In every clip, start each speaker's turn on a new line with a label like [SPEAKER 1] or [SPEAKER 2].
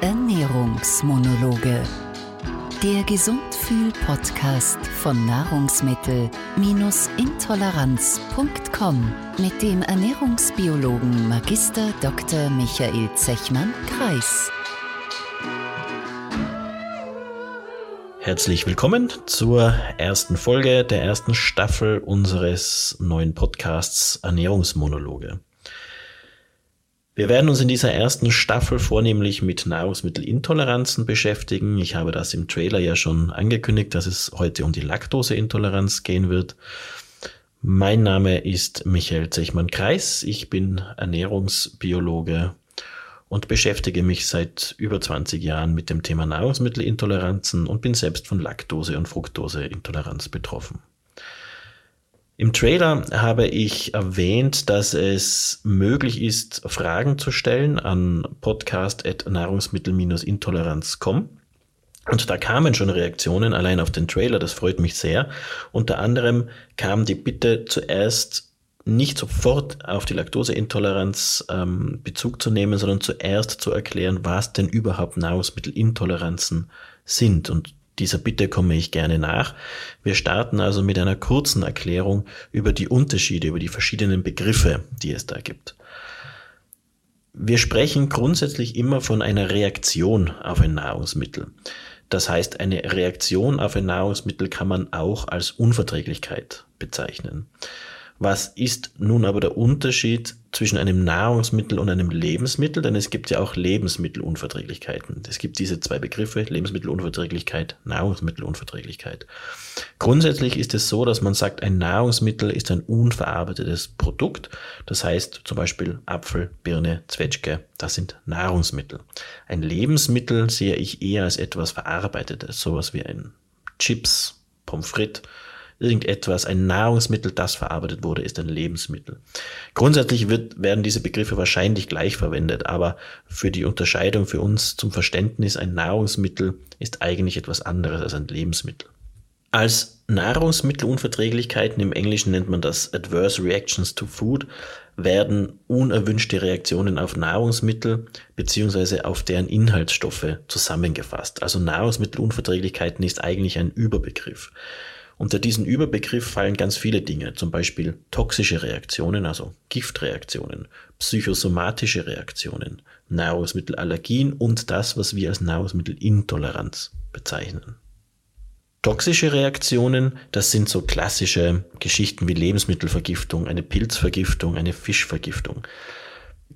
[SPEAKER 1] Ernährungsmonologe. Der Gesundfühl-Podcast von Nahrungsmittel-intoleranz.com mit dem Ernährungsbiologen Magister Dr. Michael Zechmann-Kreis.
[SPEAKER 2] Herzlich willkommen zur ersten Folge der ersten Staffel unseres neuen Podcasts Ernährungsmonologe. Wir werden uns in dieser ersten Staffel vornehmlich mit Nahrungsmittelintoleranzen beschäftigen. Ich habe das im Trailer ja schon angekündigt, dass es heute um die Laktoseintoleranz gehen wird. Mein Name ist Michael Zechmann-Kreis. Ich bin Ernährungsbiologe und beschäftige mich seit über 20 Jahren mit dem Thema Nahrungsmittelintoleranzen und bin selbst von Laktose- und Fructoseintoleranz betroffen. Im Trailer habe ich erwähnt, dass es möglich ist, Fragen zu stellen an podcast.nahrungsmittel-intoleranz.com. Und da kamen schon Reaktionen allein auf den Trailer, das freut mich sehr. Unter anderem kam die Bitte zuerst nicht sofort auf die Laktoseintoleranz ähm, Bezug zu nehmen, sondern zuerst zu erklären, was denn überhaupt Nahrungsmittelintoleranzen sind. Und dieser Bitte komme ich gerne nach. Wir starten also mit einer kurzen Erklärung über die Unterschiede, über die verschiedenen Begriffe, die es da gibt. Wir sprechen grundsätzlich immer von einer Reaktion auf ein Nahrungsmittel. Das heißt, eine Reaktion auf ein Nahrungsmittel kann man auch als Unverträglichkeit bezeichnen. Was ist nun aber der Unterschied zwischen einem Nahrungsmittel und einem Lebensmittel? Denn es gibt ja auch Lebensmittelunverträglichkeiten. Es gibt diese zwei Begriffe, Lebensmittelunverträglichkeit, Nahrungsmittelunverträglichkeit. Grundsätzlich ist es so, dass man sagt, ein Nahrungsmittel ist ein unverarbeitetes Produkt. Das heißt zum Beispiel Apfel, Birne, Zwetschge, das sind Nahrungsmittel. Ein Lebensmittel sehe ich eher als etwas Verarbeitetes, sowas wie ein Chips, Pommes frites, irgendetwas, ein Nahrungsmittel, das verarbeitet wurde, ist ein Lebensmittel. Grundsätzlich wird, werden diese Begriffe wahrscheinlich gleich verwendet, aber für die Unterscheidung für uns zum Verständnis, ein Nahrungsmittel ist eigentlich etwas anderes als ein Lebensmittel. Als Nahrungsmittelunverträglichkeiten, im Englischen nennt man das Adverse Reactions to Food, werden unerwünschte Reaktionen auf Nahrungsmittel beziehungsweise auf deren Inhaltsstoffe zusammengefasst. Also Nahrungsmittelunverträglichkeiten ist eigentlich ein Überbegriff. Unter diesen Überbegriff fallen ganz viele Dinge, zum Beispiel toxische Reaktionen, also Giftreaktionen, psychosomatische Reaktionen, Nahrungsmittelallergien und das, was wir als Nahrungsmittelintoleranz bezeichnen. Toxische Reaktionen, das sind so klassische Geschichten wie Lebensmittelvergiftung, eine Pilzvergiftung, eine Fischvergiftung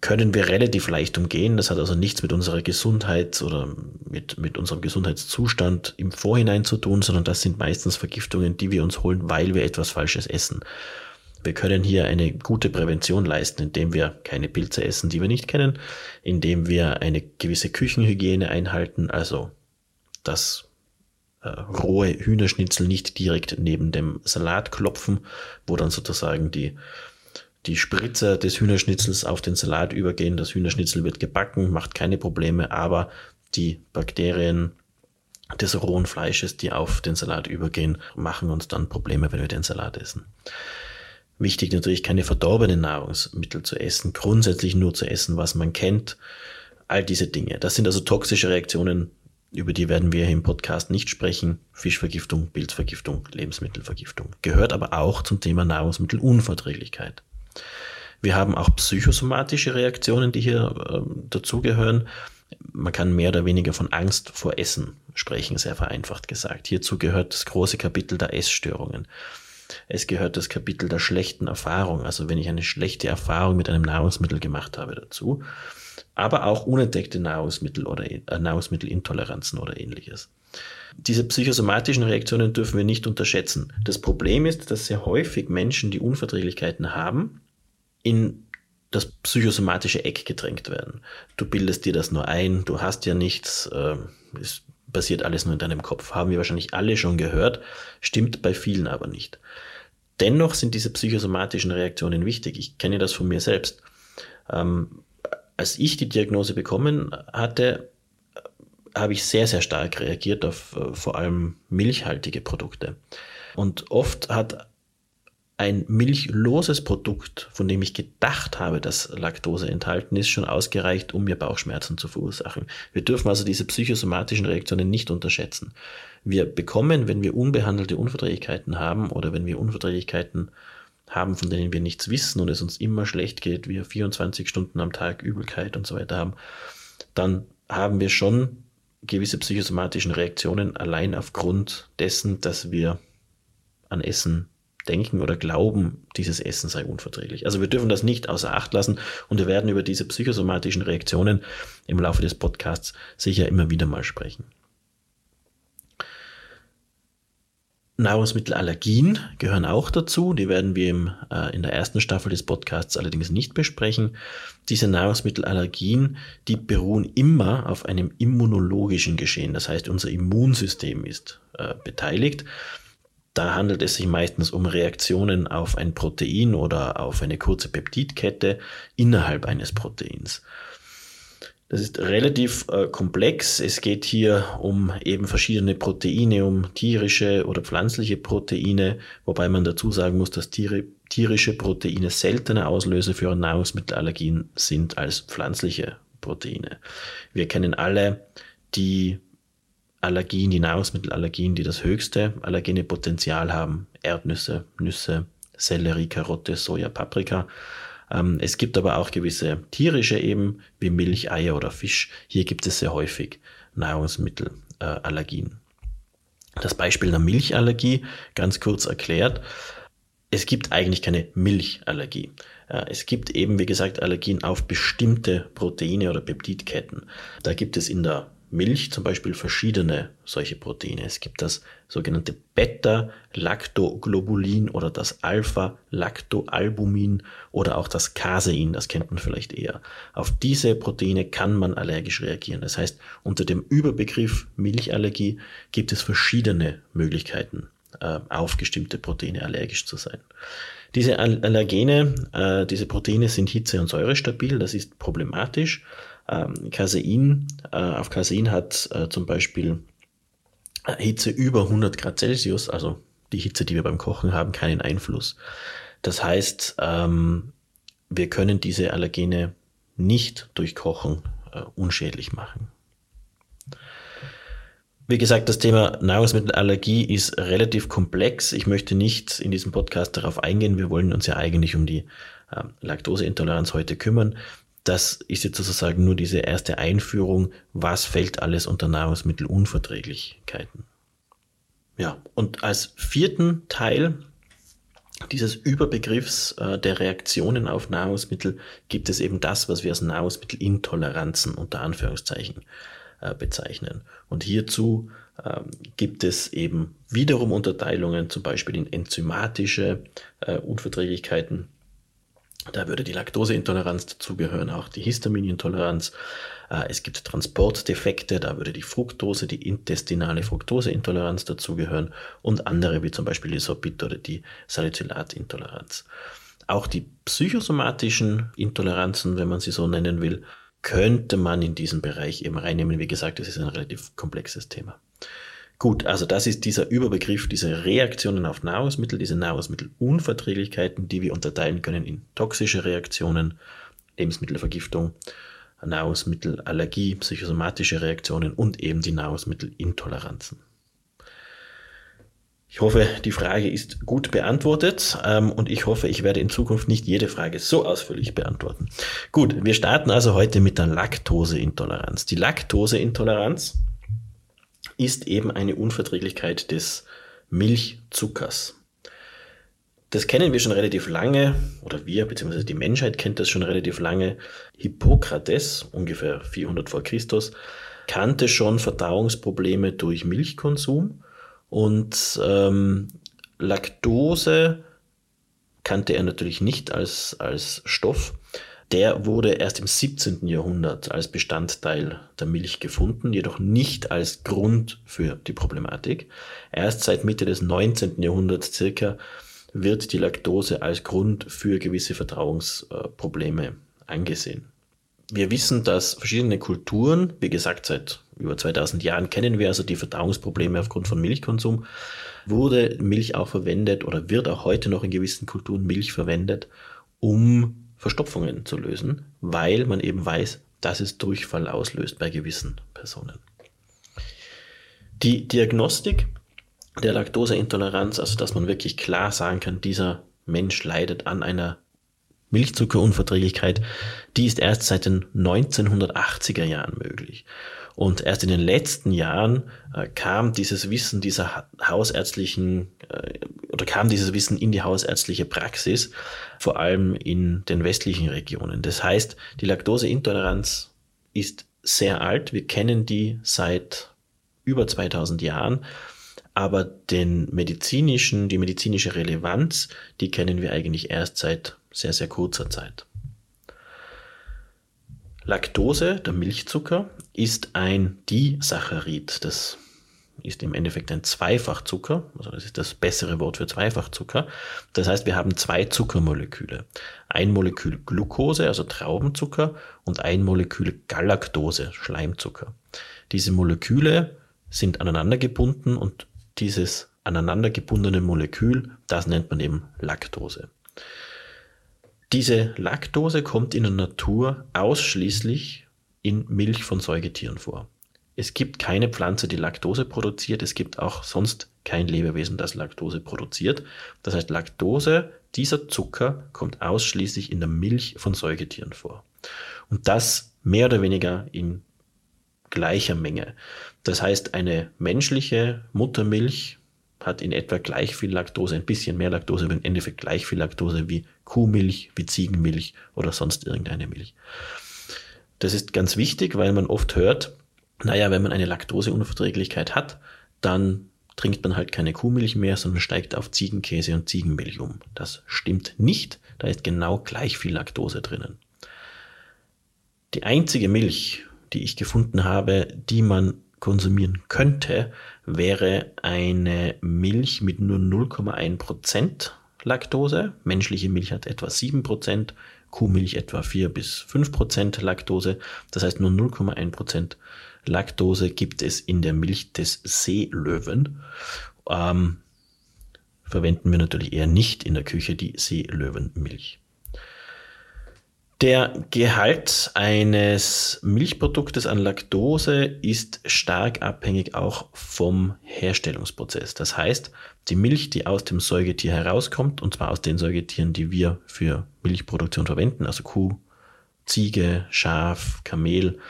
[SPEAKER 2] können wir relativ leicht umgehen. Das hat also nichts mit unserer Gesundheit oder mit, mit unserem Gesundheitszustand im Vorhinein zu tun, sondern das sind meistens Vergiftungen, die wir uns holen, weil wir etwas Falsches essen. Wir können hier eine gute Prävention leisten, indem wir keine Pilze essen, die wir nicht kennen, indem wir eine gewisse Küchenhygiene einhalten, also das äh, rohe Hühnerschnitzel nicht direkt neben dem Salat klopfen, wo dann sozusagen die die Spritzer des Hühnerschnitzels auf den Salat übergehen. Das Hühnerschnitzel wird gebacken, macht keine Probleme, aber die Bakterien des rohen Fleisches, die auf den Salat übergehen, machen uns dann Probleme, wenn wir den Salat essen. Wichtig natürlich keine verdorbenen Nahrungsmittel zu essen, grundsätzlich nur zu essen, was man kennt. All diese Dinge. Das sind also toxische Reaktionen, über die werden wir hier im Podcast nicht sprechen. Fischvergiftung, Pilzvergiftung, Lebensmittelvergiftung. Gehört aber auch zum Thema Nahrungsmittelunverträglichkeit. Wir haben auch psychosomatische Reaktionen, die hier äh, dazugehören. Man kann mehr oder weniger von Angst vor Essen sprechen, sehr vereinfacht gesagt. Hierzu gehört das große Kapitel der Essstörungen. Es gehört das Kapitel der schlechten Erfahrung, also wenn ich eine schlechte Erfahrung mit einem Nahrungsmittel gemacht habe dazu, aber auch unentdeckte Nahrungsmittel oder äh, Nahrungsmittelintoleranzen oder ähnliches. Diese psychosomatischen Reaktionen dürfen wir nicht unterschätzen. Das Problem ist, dass sehr häufig Menschen, die Unverträglichkeiten haben, in das psychosomatische Eck gedrängt werden. Du bildest dir das nur ein, du hast ja nichts, äh, es passiert alles nur in deinem Kopf. Haben wir wahrscheinlich alle schon gehört, stimmt bei vielen aber nicht. Dennoch sind diese psychosomatischen Reaktionen wichtig. Ich kenne das von mir selbst. Ähm, als ich die Diagnose bekommen hatte, habe ich sehr, sehr stark reagiert auf äh, vor allem milchhaltige Produkte. Und oft hat ein milchloses Produkt, von dem ich gedacht habe, dass Laktose enthalten ist, schon ausgereicht, um mir Bauchschmerzen zu verursachen. Wir dürfen also diese psychosomatischen Reaktionen nicht unterschätzen. Wir bekommen, wenn wir unbehandelte Unverträglichkeiten haben oder wenn wir Unverträglichkeiten haben, von denen wir nichts wissen und es uns immer schlecht geht, wir 24 Stunden am Tag Übelkeit und so weiter haben, dann haben wir schon gewisse psychosomatischen Reaktionen allein aufgrund dessen, dass wir an Essen denken oder glauben, dieses Essen sei unverträglich. Also wir dürfen das nicht außer Acht lassen und wir werden über diese psychosomatischen Reaktionen im Laufe des Podcasts sicher immer wieder mal sprechen. Nahrungsmittelallergien gehören auch dazu. Die werden wir im, äh, in der ersten Staffel des Podcasts allerdings nicht besprechen. Diese Nahrungsmittelallergien, die beruhen immer auf einem immunologischen Geschehen. Das heißt, unser Immunsystem ist äh, beteiligt. Da handelt es sich meistens um Reaktionen auf ein Protein oder auf eine kurze Peptidkette innerhalb eines Proteins. Das ist relativ äh, komplex. Es geht hier um eben verschiedene Proteine, um tierische oder pflanzliche Proteine, wobei man dazu sagen muss, dass Tiere, tierische Proteine seltener Auslöser für Nahrungsmittelallergien sind als pflanzliche Proteine. Wir kennen alle die Allergien, die Nahrungsmittelallergien, die das höchste allergene Potenzial haben. Erdnüsse, Nüsse, Sellerie, Karotte, Soja, Paprika. Ähm, es gibt aber auch gewisse tierische eben, wie Milch, Eier oder Fisch. Hier gibt es sehr häufig Nahrungsmittelallergien. Das Beispiel einer Milchallergie, ganz kurz erklärt. Es gibt eigentlich keine Milchallergie. Äh, es gibt eben, wie gesagt, Allergien auf bestimmte Proteine oder Peptidketten. Da gibt es in der Milch zum Beispiel verschiedene solche Proteine. Es gibt das sogenannte Beta-Lactoglobulin oder das Alpha-Lactoalbumin oder auch das Casein, das kennt man vielleicht eher. Auf diese Proteine kann man allergisch reagieren. Das heißt, unter dem Überbegriff Milchallergie gibt es verschiedene Möglichkeiten, äh, auf bestimmte Proteine allergisch zu sein. Diese Allergene, äh, diese Proteine sind hitze- und säurestabil, das ist problematisch. Ähm, Casein, äh, auf Casein hat äh, zum Beispiel äh, Hitze über 100 Grad Celsius, also die Hitze, die wir beim Kochen haben, keinen Einfluss. Das heißt, ähm, wir können diese Allergene nicht durch Kochen unschädlich machen. Wie gesagt, das Thema Nahrungsmittelallergie ist relativ komplex. Ich möchte nicht in diesem Podcast darauf eingehen. Wir wollen uns ja eigentlich um die äh, Laktoseintoleranz heute kümmern. Das ist jetzt sozusagen nur diese erste Einführung, was fällt alles unter Nahrungsmittelunverträglichkeiten. Ja, und als vierten Teil dieses Überbegriffs äh, der Reaktionen auf Nahrungsmittel gibt es eben das, was wir als Nahrungsmittelintoleranzen unter Anführungszeichen äh, bezeichnen. Und hierzu äh, gibt es eben wiederum Unterteilungen, zum Beispiel in enzymatische äh, Unverträglichkeiten, da würde die Laktoseintoleranz dazugehören, auch die Histaminintoleranz. Äh, es gibt Transportdefekte, da würde die Fructose, die intestinale Fructoseintoleranz dazugehören und andere wie zum Beispiel die Sorbit oder die Salicylatintoleranz. Auch die psychosomatischen Intoleranzen, wenn man sie so nennen will, könnte man in diesen Bereich eben reinnehmen. Wie gesagt, das ist ein relativ komplexes Thema. Gut, also das ist dieser Überbegriff, diese Reaktionen auf Nahrungsmittel, diese Nahrungsmittelunverträglichkeiten, die wir unterteilen können in toxische Reaktionen, Lebensmittelvergiftung, Nahrungsmittelallergie, psychosomatische Reaktionen und eben die Nahrungsmittelintoleranzen. Ich hoffe, die Frage ist gut beantwortet ähm, und ich hoffe, ich werde in Zukunft nicht jede Frage so ausführlich beantworten. Gut, wir starten also heute mit der Laktoseintoleranz. Die Laktoseintoleranz ist eben eine Unverträglichkeit des Milchzuckers. Das kennen wir schon relativ lange, oder wir, beziehungsweise die Menschheit kennt das schon relativ lange. Hippokrates, ungefähr 400 vor Christus, kannte schon Verdauungsprobleme durch Milchkonsum und ähm, Laktose kannte er natürlich nicht als, als Stoff der wurde erst im 17. Jahrhundert als Bestandteil der Milch gefunden, jedoch nicht als Grund für die Problematik. Erst seit Mitte des 19. Jahrhunderts circa wird die Laktose als Grund für gewisse Verdauungsprobleme angesehen. Wir wissen, dass verschiedene Kulturen, wie gesagt, seit über 2000 Jahren kennen wir also die Verdauungsprobleme aufgrund von Milchkonsum. wurde Milch auch verwendet oder wird auch heute noch in gewissen Kulturen Milch verwendet, um Verstopfungen zu lösen, weil man eben weiß, dass es Durchfall auslöst bei gewissen Personen. Die Diagnostik der Laktoseintoleranz, also dass man wirklich klar sagen kann, dieser Mensch leidet an einer Milchzuckerunverträglichkeit, die ist erst seit den 1980er Jahren möglich. Und erst in den letzten Jahren äh, kam dieses Wissen dieser hausärztlichen äh, oder kam dieses Wissen in die hausärztliche Praxis, vor allem in den westlichen Regionen. Das heißt, die Laktoseintoleranz ist sehr alt. Wir kennen die seit über 2000 Jahren. Aber den medizinischen, die medizinische Relevanz, die kennen wir eigentlich erst seit sehr, sehr kurzer Zeit. Laktose, der Milchzucker, ist ein Disaccharid. Das ist im Endeffekt ein Zweifachzucker, also das ist das bessere Wort für Zweifachzucker. Das heißt, wir haben zwei Zuckermoleküle. Ein Molekül Glucose, also Traubenzucker, und ein Molekül Galaktose, Schleimzucker. Diese Moleküle sind aneinander gebunden und dieses aneinander gebundene Molekül, das nennt man eben Laktose. Diese Laktose kommt in der Natur ausschließlich in Milch von Säugetieren vor. Es gibt keine Pflanze, die Laktose produziert. Es gibt auch sonst kein Lebewesen, das Laktose produziert. Das heißt, Laktose, dieser Zucker, kommt ausschließlich in der Milch von Säugetieren vor. Und das mehr oder weniger in gleicher Menge. Das heißt, eine menschliche Muttermilch hat in etwa gleich viel Laktose, ein bisschen mehr Laktose, aber im Endeffekt gleich viel Laktose wie Kuhmilch, wie Ziegenmilch oder sonst irgendeine Milch. Das ist ganz wichtig, weil man oft hört, naja, wenn man eine Laktoseunverträglichkeit hat, dann trinkt man halt keine Kuhmilch mehr, sondern steigt auf Ziegenkäse und Ziegenmilch um. Das stimmt nicht, da ist genau gleich viel Laktose drinnen. Die einzige Milch, die ich gefunden habe, die man konsumieren könnte, wäre eine Milch mit nur 0,1% Laktose. Menschliche Milch hat etwa 7%, Kuhmilch etwa 4 bis 5% Laktose. Das heißt, nur 0,1% Laktose gibt es in der Milch des Seelöwen. Ähm, verwenden wir natürlich eher nicht in der Küche die Seelöwenmilch. Der Gehalt eines Milchproduktes an Laktose ist stark abhängig auch vom Herstellungsprozess. Das heißt, die Milch, die aus dem Säugetier herauskommt, und zwar aus den Säugetieren, die wir für Milchproduktion verwenden, also Kuh, Ziege, Schaf, Kamel,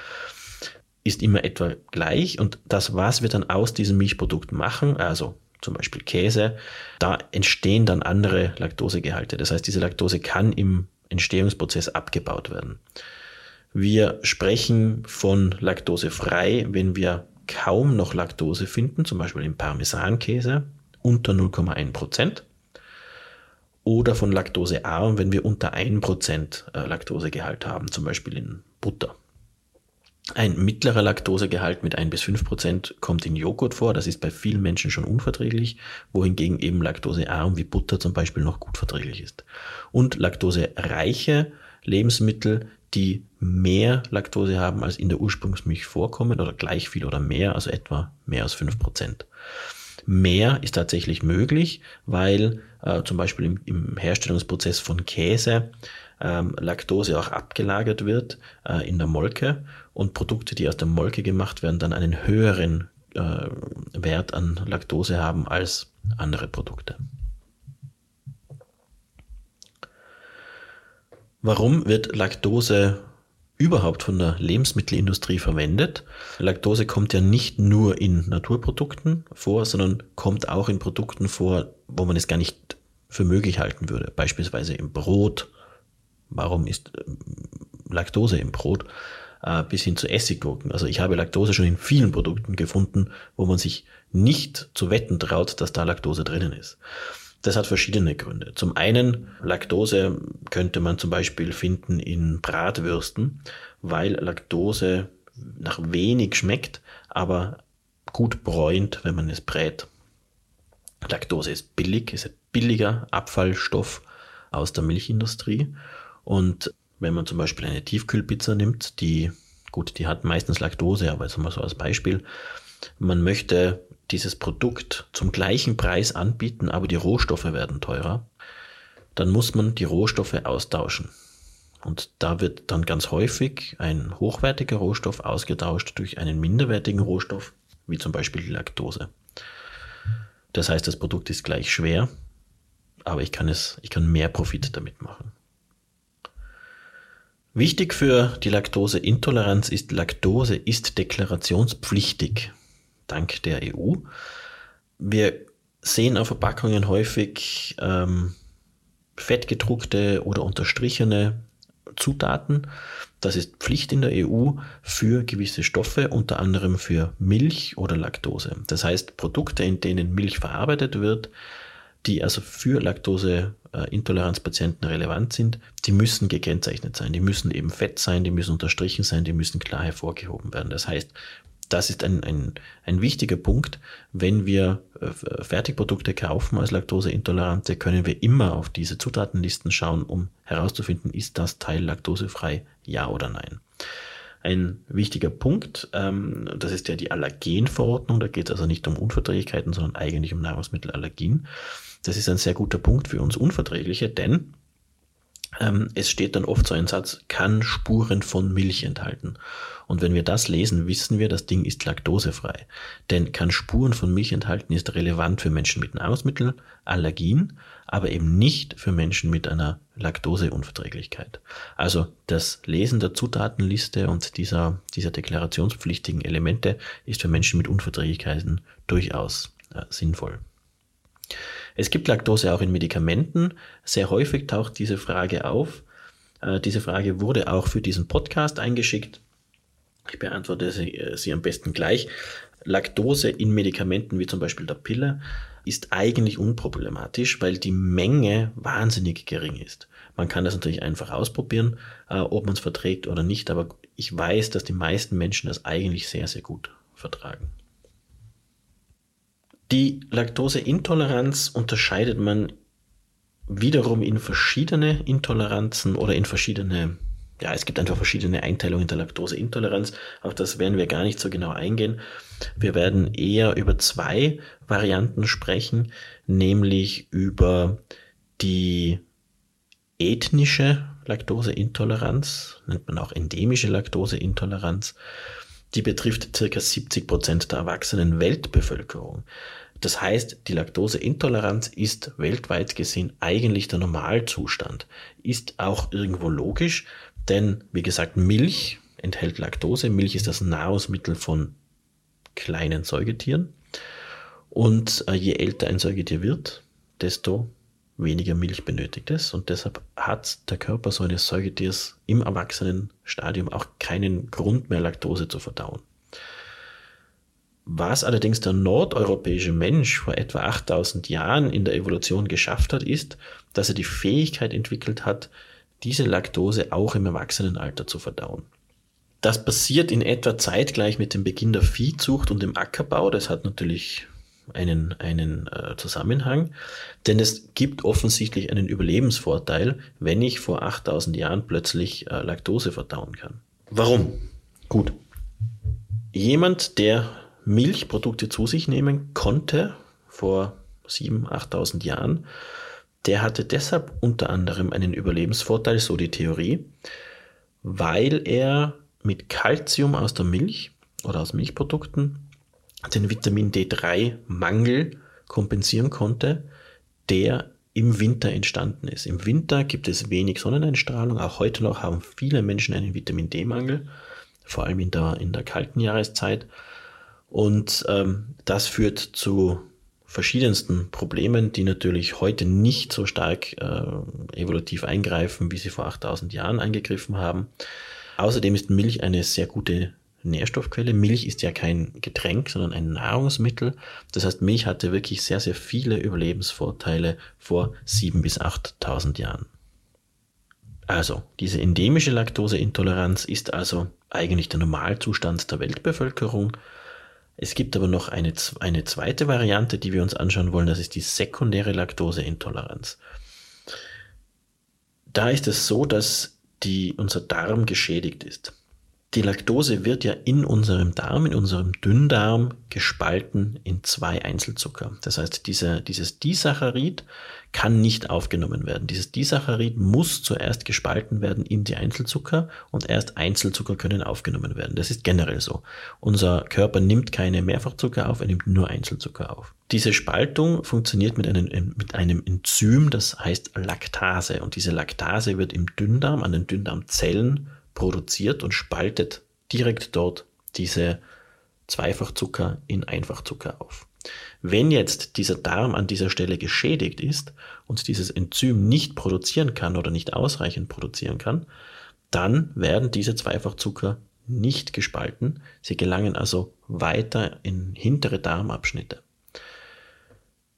[SPEAKER 2] ist immer etwa gleich. Und das, was wir dann aus diesem Milchprodukt machen, also zum Beispiel Käse, da entstehen dann andere Laktosegehalte. Das heißt, diese Laktose kann im Entstehungsprozess abgebaut werden. Wir sprechen von laktosefrei, wenn wir kaum noch Laktose finden, zum Beispiel im Parmesankäse unter 0,1 Prozent. Oder von laktosearm, wenn wir unter 1 Prozent äh, Laktosegehalt haben, zum Beispiel in Butter. Ein mittlerer Laktosegehalt mit 1 bis 5 Prozent kommt in Joghurt vor. Das ist bei vielen Menschen schon unverträglich, wohingegen eben laktosearm wie Butter zum Beispiel noch gut verträglich ist. Und laktosereiche Lebensmittel, die mehr Laktose haben, als in der Ursprungsmilch vorkommen oder gleich viel oder mehr, also etwa mehr als 5 Prozent. Mehr ist tatsächlich möglich, weil äh, zum Beispiel im, im Herstellungsprozess von Käse ähm, Laktose auch abgelagert wird äh, in der Molke und Produkte, die aus der Molke gemacht werden, dann einen höheren äh, Wert an Laktose haben als andere Produkte. Warum wird Laktose überhaupt von der Lebensmittelindustrie verwendet? Laktose kommt ja nicht nur in Naturprodukten vor, sondern kommt auch in Produkten vor, wo man es gar nicht für möglich halten würde. Beispielsweise im Brot. Warum ist äh, Laktose im Brot? äh, bis hin zu Essiggurken. Also ich habe Laktose schon in vielen Produkten gefunden, wo man sich nicht zu wetten traut, dass da Laktose drinnen ist. Das hat verschiedene Gründe. Zum einen, Laktose könnte man zum Beispiel finden in Bratwürsten, weil Laktose nach wenig schmeckt, aber gut bräunt, wenn man es brät. Laktose ist billig, ist ein billiger Abfallstoff aus der Milchindustrie und wenn man zum Beispiel eine Tiefkühlpizza nimmt, die, gut, die hat meistens Laktose, aber jetzt mal so als Beispiel, man möchte dieses Produkt zum gleichen Preis anbieten, aber die Rohstoffe werden teurer, dann muss man die Rohstoffe austauschen. Und da wird dann ganz häufig ein hochwertiger Rohstoff ausgetauscht durch einen minderwertigen Rohstoff, wie zum Beispiel die Laktose. Das heißt, das Produkt ist gleich schwer, aber ich kann es, ich kann mehr Profit damit machen. Wichtig für die Laktoseintoleranz ist, Laktose ist deklarationspflichtig, dank der EU. Wir sehen auf Verpackungen häufig ähm, fettgedruckte oder unterstrichene Zutaten. Das ist Pflicht in der EU für gewisse Stoffe, unter anderem für Milch oder Laktose. Das heißt, Produkte, in denen Milch verarbeitet wird, die also für Laktoseintoleranzpatienten relevant sind, die müssen gekennzeichnet sein. Die müssen eben fett sein, die müssen unterstrichen sein, die müssen klar hervorgehoben werden. Das heißt, das ist ein, ein, ein wichtiger Punkt. Wenn wir äh, Fertigprodukte kaufen als Laktoseintolerante, können wir immer auf diese Zutatenlisten schauen, um herauszufinden, ist das Teil laktosefrei, ja oder nein. Ein wichtiger Punkt, ähm, das ist ja die Allergenverordnung, da geht es also nicht um Unverträglichkeiten, sondern eigentlich um Nahrungsmittelallergien. Das ist ein sehr guter Punkt für uns Unverträgliche, denn ähm, es steht dann oft so ein Satz, kann Spuren von Milch enthalten. Und wenn wir das lesen, wissen wir, das Ding ist laktosefrei. Denn kann Spuren von Milch enthalten, ist relevant für Menschen mit Nahrungsmittelallergien, aber eben nicht für Menschen mit einer Laktoseunverträglichkeit. Also das Lesen der Zutatenliste und dieser, dieser deklarationspflichtigen Elemente ist für Menschen mit Unverträglichkeiten durchaus äh, sinnvoll. Es gibt Laktose auch in Medikamenten. Sehr häufig taucht diese Frage auf. Äh, diese Frage wurde auch für diesen Podcast eingeschickt. Ich beantworte sie, äh, sie am besten gleich. Laktose in Medikamenten wie zum Beispiel der Pille ist eigentlich unproblematisch, weil die Menge wahnsinnig gering ist. Man kann das natürlich einfach ausprobieren, äh, ob man es verträgt oder nicht, aber ich weiß, dass die meisten Menschen das eigentlich sehr, sehr gut vertragen. Die Laktoseintoleranz unterscheidet man wiederum in verschiedene Intoleranzen oder in verschiedene, ja, es gibt einfach verschiedene Einteilungen der Laktoseintoleranz. Auf das werden wir gar nicht so genau eingehen. Wir werden eher über zwei Varianten sprechen, nämlich über die ethnische Laktoseintoleranz, nennt man auch endemische Laktoseintoleranz. Die betrifft circa 70 Prozent der erwachsenen Weltbevölkerung. Das heißt, die Laktoseintoleranz ist weltweit gesehen eigentlich der Normalzustand. Ist auch irgendwo logisch, denn wie gesagt, Milch enthält Laktose. Milch ist das Nahrungsmittel von kleinen Säugetieren. Und äh, je älter ein Säugetier wird, desto weniger Milch benötigt es. Und deshalb hat der Körper so eines Säugetiers im Erwachsenenstadium auch keinen Grund mehr, Laktose zu verdauen. Was allerdings der nordeuropäische Mensch vor etwa 8000 Jahren in der Evolution geschafft hat, ist, dass er die Fähigkeit entwickelt hat, diese Laktose auch im Erwachsenenalter zu verdauen. Das passiert in etwa zeitgleich mit dem Beginn der Viehzucht und dem Ackerbau. Das hat natürlich einen, einen äh, Zusammenhang, denn es gibt offensichtlich einen Überlebensvorteil, wenn ich vor 8000 Jahren plötzlich äh, Laktose verdauen kann. Warum? Gut. Jemand, der Milchprodukte zu sich nehmen konnte vor 7.000, 8.000 Jahren, der hatte deshalb unter anderem einen Überlebensvorteil, so die Theorie, weil er mit Kalzium aus der Milch oder aus Milchprodukten den Vitamin D3-Mangel kompensieren konnte, der im Winter entstanden ist. Im Winter gibt es wenig Sonneneinstrahlung. Auch heute noch haben viele Menschen einen Vitamin D-Mangel, vor allem in der, in der kalten Jahreszeit. Und ähm, das führt zu verschiedensten Problemen, die natürlich heute nicht so stark äh, evolutiv eingreifen, wie sie vor 8000 Jahren eingegriffen haben. Außerdem ist Milch eine sehr gute Nährstoffquelle. Milch ist ja kein Getränk, sondern ein Nahrungsmittel. Das heißt, Milch hatte wirklich sehr, sehr viele Überlebensvorteile vor 7.000 bis 8.000 Jahren. Also, diese endemische Laktoseintoleranz ist also eigentlich der Normalzustand der Weltbevölkerung es gibt aber noch eine, eine zweite Variante, die wir uns anschauen wollen, das ist die sekundäre Laktoseintoleranz. Da ist es so, dass die, unser Darm geschädigt ist. Die Laktose wird ja in unserem Darm, in unserem Dünndarm gespalten in zwei Einzelzucker. Das heißt, diese, dieses Disaccharid kann nicht aufgenommen werden. Dieses Disaccharid muss zuerst gespalten werden in die Einzelzucker und erst Einzelzucker können aufgenommen werden. Das ist generell so. Unser Körper nimmt keine Mehrfachzucker auf, er nimmt nur Einzelzucker auf. Diese Spaltung funktioniert mit einem, mit einem Enzym, das heißt Laktase. Und diese Laktase wird im Dünndarm, an den Dünndarmzellen produziert und spaltet direkt dort diese Zweifachzucker in Einfachzucker auf. Wenn jetzt dieser Darm an dieser Stelle geschädigt ist und dieses Enzym nicht produzieren kann oder nicht ausreichend produzieren kann, dann werden diese Zweifachzucker nicht gespalten. Sie gelangen also weiter in hintere Darmabschnitte.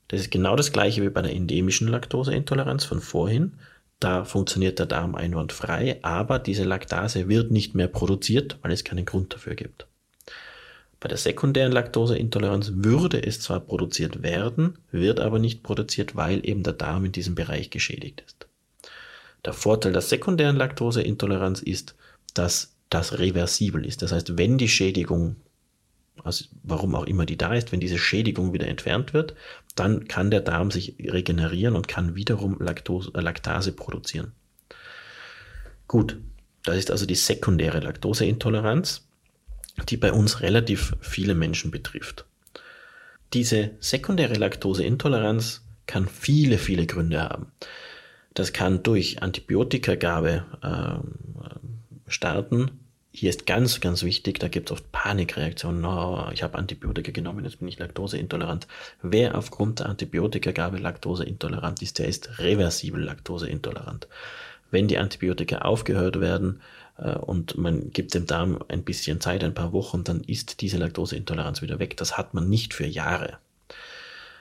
[SPEAKER 2] Das ist genau das gleiche wie bei der endemischen Laktoseintoleranz von vorhin. Da funktioniert der Darm einwandfrei, aber diese Laktase wird nicht mehr produziert, weil es keinen Grund dafür gibt. Bei der sekundären Laktoseintoleranz würde es zwar produziert werden, wird aber nicht produziert, weil eben der Darm in diesem Bereich geschädigt ist. Der Vorteil der sekundären Laktoseintoleranz ist, dass das reversibel ist. Das heißt, wenn die Schädigung also warum auch immer die da ist, wenn diese Schädigung wieder entfernt wird, dann kann der Darm sich regenerieren und kann wiederum Laktose, äh, Laktase produzieren. Gut, das ist also die sekundäre Laktoseintoleranz, die bei uns relativ viele Menschen betrifft. Diese sekundäre Laktoseintoleranz kann viele, viele Gründe haben. Das kann durch Antibiotikagabe äh, starten, hier ist ganz, ganz wichtig, da gibt es oft Panikreaktionen. Oh, ich habe Antibiotika genommen, jetzt bin ich laktoseintolerant. Wer aufgrund der Antibiotikagabe laktoseintolerant ist, der ist reversibel laktoseintolerant. Wenn die Antibiotika aufgehört werden äh, und man gibt dem Darm ein bisschen Zeit, ein paar Wochen, dann ist diese Laktoseintoleranz wieder weg. Das hat man nicht für Jahre.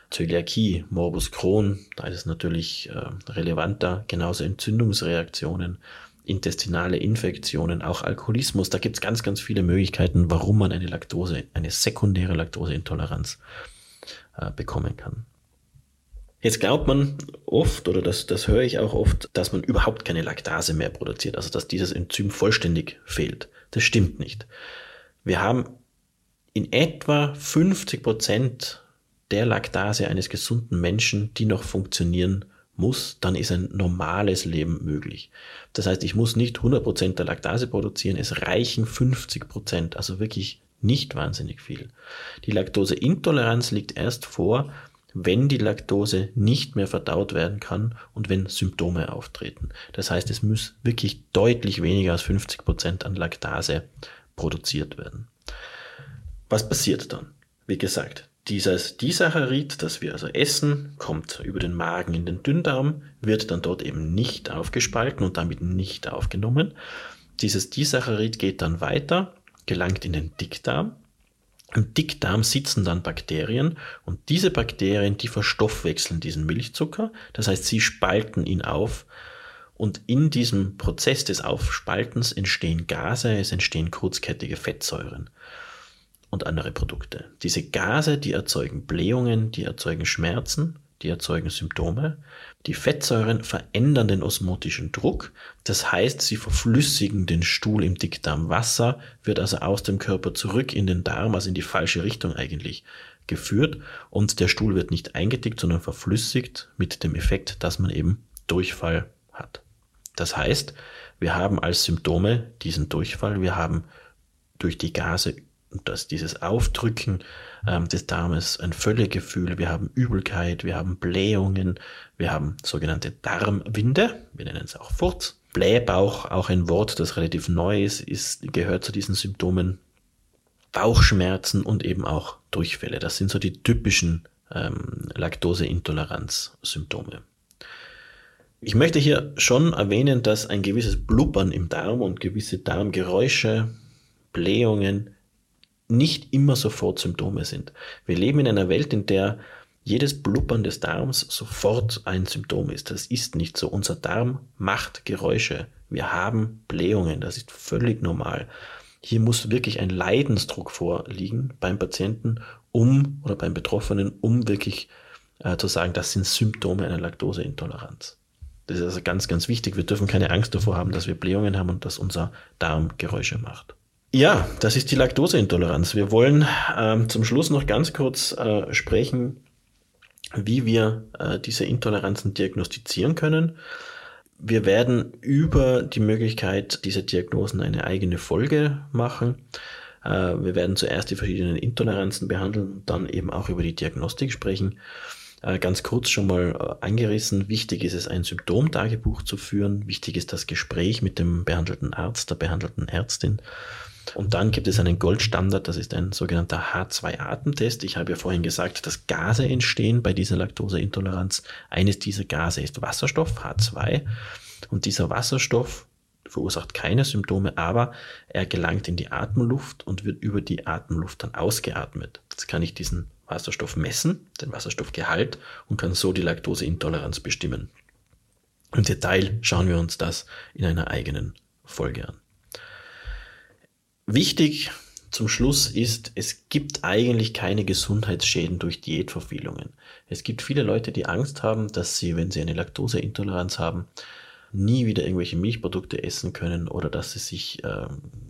[SPEAKER 2] Zöliakie, Morbus Crohn, da ist es natürlich äh, relevanter, genauso Entzündungsreaktionen intestinale Infektionen, auch Alkoholismus. Da gibt es ganz, ganz viele Möglichkeiten, warum man eine Laktose, eine sekundäre Laktoseintoleranz äh, bekommen kann. Jetzt glaubt man oft, oder das, das höre ich auch oft, dass man überhaupt keine Laktase mehr produziert, also dass dieses Enzym vollständig fehlt. Das stimmt nicht. Wir haben in etwa 50 Prozent der Laktase eines gesunden Menschen, die noch funktionieren, muss, dann ist ein normales Leben möglich. Das heißt, ich muss nicht 100% der Laktase produzieren, es reichen 50%, also wirklich nicht wahnsinnig viel. Die Laktoseintoleranz liegt erst vor, wenn die Laktose nicht mehr verdaut werden kann und wenn Symptome auftreten. Das heißt, es muss wirklich deutlich weniger als 50% an Laktase produziert werden. Was passiert dann? Wie gesagt, dieses Disaccharid, das wir also essen, kommt über den Magen in den Dünndarm, wird dann dort eben nicht aufgespalten und damit nicht aufgenommen. Dieses Disaccharid geht dann weiter, gelangt in den Dickdarm. Im Dickdarm sitzen dann Bakterien und diese Bakterien, die verstoffwechseln diesen Milchzucker. Das heißt, sie spalten ihn auf und in diesem Prozess des Aufspaltens entstehen Gase, es entstehen kurzkettige Fettsäuren und andere Produkte. Diese Gase, die erzeugen Blähungen, die erzeugen Schmerzen, die erzeugen Symptome. Die Fettsäuren verändern den osmotischen Druck, das heißt, sie verflüssigen den Stuhl im Dickdarm. Wasser wird also aus dem Körper zurück in den Darm, also in die falsche Richtung eigentlich geführt und der Stuhl wird nicht eingedickt, sondern verflüssigt mit dem Effekt, dass man eben Durchfall hat. Das heißt, wir haben als Symptome diesen Durchfall, wir haben durch die Gase dass dieses Aufdrücken ähm, des Darmes ein Völlegefühl, wir haben Übelkeit, wir haben Blähungen, wir haben sogenannte Darmwinde, wir nennen es auch Furz. Blähbauch, auch ein Wort, das relativ neu ist, ist, gehört zu diesen Symptomen. Bauchschmerzen und eben auch Durchfälle. Das sind so die typischen ähm, Laktoseintoleranz-Symptome. Ich möchte hier schon erwähnen, dass ein gewisses Blubbern im Darm und gewisse Darmgeräusche, Blähungen nicht immer sofort Symptome sind. Wir leben in einer Welt, in der jedes Blubbern des Darms sofort ein Symptom ist. Das ist nicht so. Unser Darm macht Geräusche. Wir haben Blähungen. Das ist völlig normal. Hier muss wirklich ein Leidensdruck vorliegen beim Patienten, um oder beim Betroffenen, um wirklich äh, zu sagen, das sind Symptome einer Laktoseintoleranz. Das ist also ganz, ganz wichtig. Wir dürfen keine Angst davor haben, dass wir Blähungen haben und dass unser Darm Geräusche macht. Ja, das ist die Laktoseintoleranz. Wir wollen ähm, zum Schluss noch ganz kurz äh, sprechen, wie wir äh, diese Intoleranzen diagnostizieren können. Wir werden über die Möglichkeit dieser Diagnosen eine eigene Folge machen. Äh, wir werden zuerst die verschiedenen Intoleranzen behandeln, dann eben auch über die Diagnostik sprechen. Äh, ganz kurz schon mal äh, angerissen, wichtig ist es, ein Symptomtagebuch zu führen. Wichtig ist das Gespräch mit dem behandelten Arzt, der behandelten Ärztin. Und dann gibt es einen Goldstandard, das ist ein sogenannter H2-Atemtest. Ich habe ja vorhin gesagt, dass Gase entstehen bei dieser Laktoseintoleranz. Eines dieser Gase ist Wasserstoff, H2. Und dieser Wasserstoff verursacht keine Symptome, aber er gelangt in die Atemluft und wird über die Atemluft dann ausgeatmet. Jetzt kann ich diesen Wasserstoff messen, den Wasserstoffgehalt, und kann so die Laktoseintoleranz bestimmen. Im Detail schauen wir uns das in einer eigenen Folge an. Wichtig zum Schluss ist, es gibt eigentlich keine Gesundheitsschäden durch Diätverfehlungen. Es gibt viele Leute, die Angst haben, dass sie, wenn sie eine Laktoseintoleranz haben, nie wieder irgendwelche Milchprodukte essen können oder dass sie sich äh,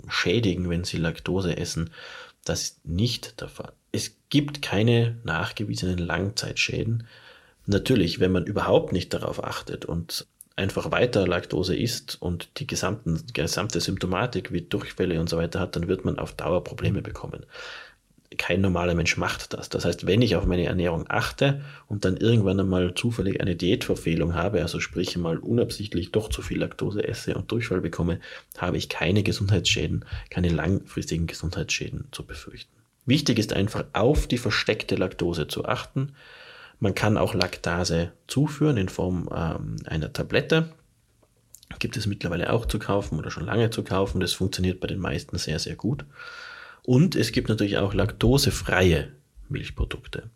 [SPEAKER 2] schädigen, wenn sie Laktose essen. Das ist nicht der Fall. Es gibt keine nachgewiesenen Langzeitschäden. Natürlich, wenn man überhaupt nicht darauf achtet und einfach weiter Laktose isst und die gesamten, gesamte Symptomatik wie Durchfälle und so weiter hat, dann wird man auf Dauer Probleme bekommen. Kein normaler Mensch macht das. Das heißt, wenn ich auf meine Ernährung achte und dann irgendwann einmal zufällig eine Diätverfehlung habe, also sprich mal unabsichtlich doch zu viel Laktose esse und Durchfall bekomme, habe ich keine Gesundheitsschäden, keine langfristigen Gesundheitsschäden zu befürchten. Wichtig ist einfach auf die versteckte Laktose zu achten, man kann auch Laktase zuführen in Form ähm, einer Tablette. Gibt es mittlerweile auch zu kaufen oder schon lange zu kaufen. Das funktioniert bei den meisten sehr, sehr gut. Und es gibt natürlich auch laktosefreie Milchprodukte.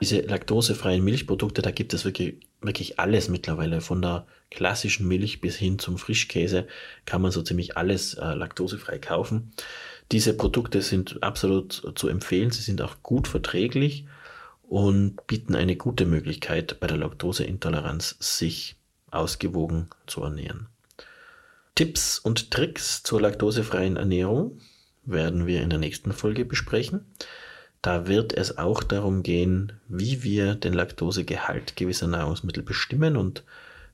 [SPEAKER 2] Diese laktosefreien Milchprodukte, da gibt es wirklich, wirklich alles mittlerweile. Von der klassischen Milch bis hin zum Frischkäse kann man so ziemlich alles äh, laktosefrei kaufen. Diese Produkte sind absolut zu empfehlen. Sie sind auch gut verträglich und bieten eine gute Möglichkeit bei der Laktoseintoleranz, sich ausgewogen zu ernähren. Tipps und Tricks zur laktosefreien Ernährung werden wir in der nächsten Folge besprechen. Da wird es auch darum gehen, wie wir den Laktosegehalt gewisser Nahrungsmittel bestimmen und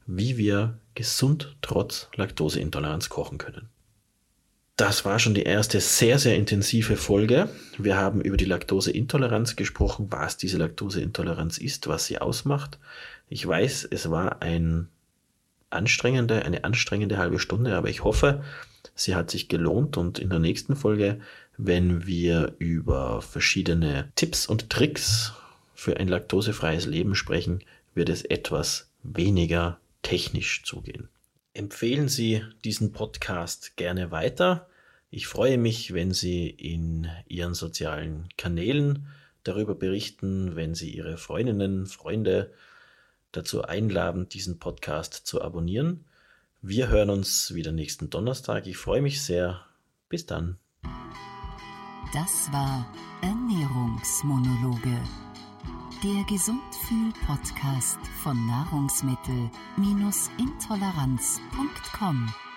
[SPEAKER 2] wie wir gesund trotz Laktoseintoleranz kochen können. Das war schon die erste sehr, sehr intensive Folge. Wir haben über die Laktoseintoleranz gesprochen, was diese Laktoseintoleranz ist, was sie ausmacht. Ich weiß, es war ein anstrengende, eine anstrengende halbe Stunde, aber ich hoffe, sie hat sich gelohnt und in der nächsten Folge, wenn wir über verschiedene Tipps und Tricks für ein laktosefreies Leben sprechen, wird es etwas weniger technisch zugehen. Empfehlen Sie diesen Podcast gerne weiter. Ich freue mich, wenn Sie in Ihren sozialen Kanälen darüber berichten, wenn Sie Ihre Freundinnen, Freunde dazu einladen, diesen Podcast zu abonnieren. Wir hören uns wieder nächsten Donnerstag. Ich freue mich sehr. Bis dann.
[SPEAKER 1] Das war Ernährungsmonologe. Der Gesundfühl-Podcast von Nahrungsmittel-intoleranz.com.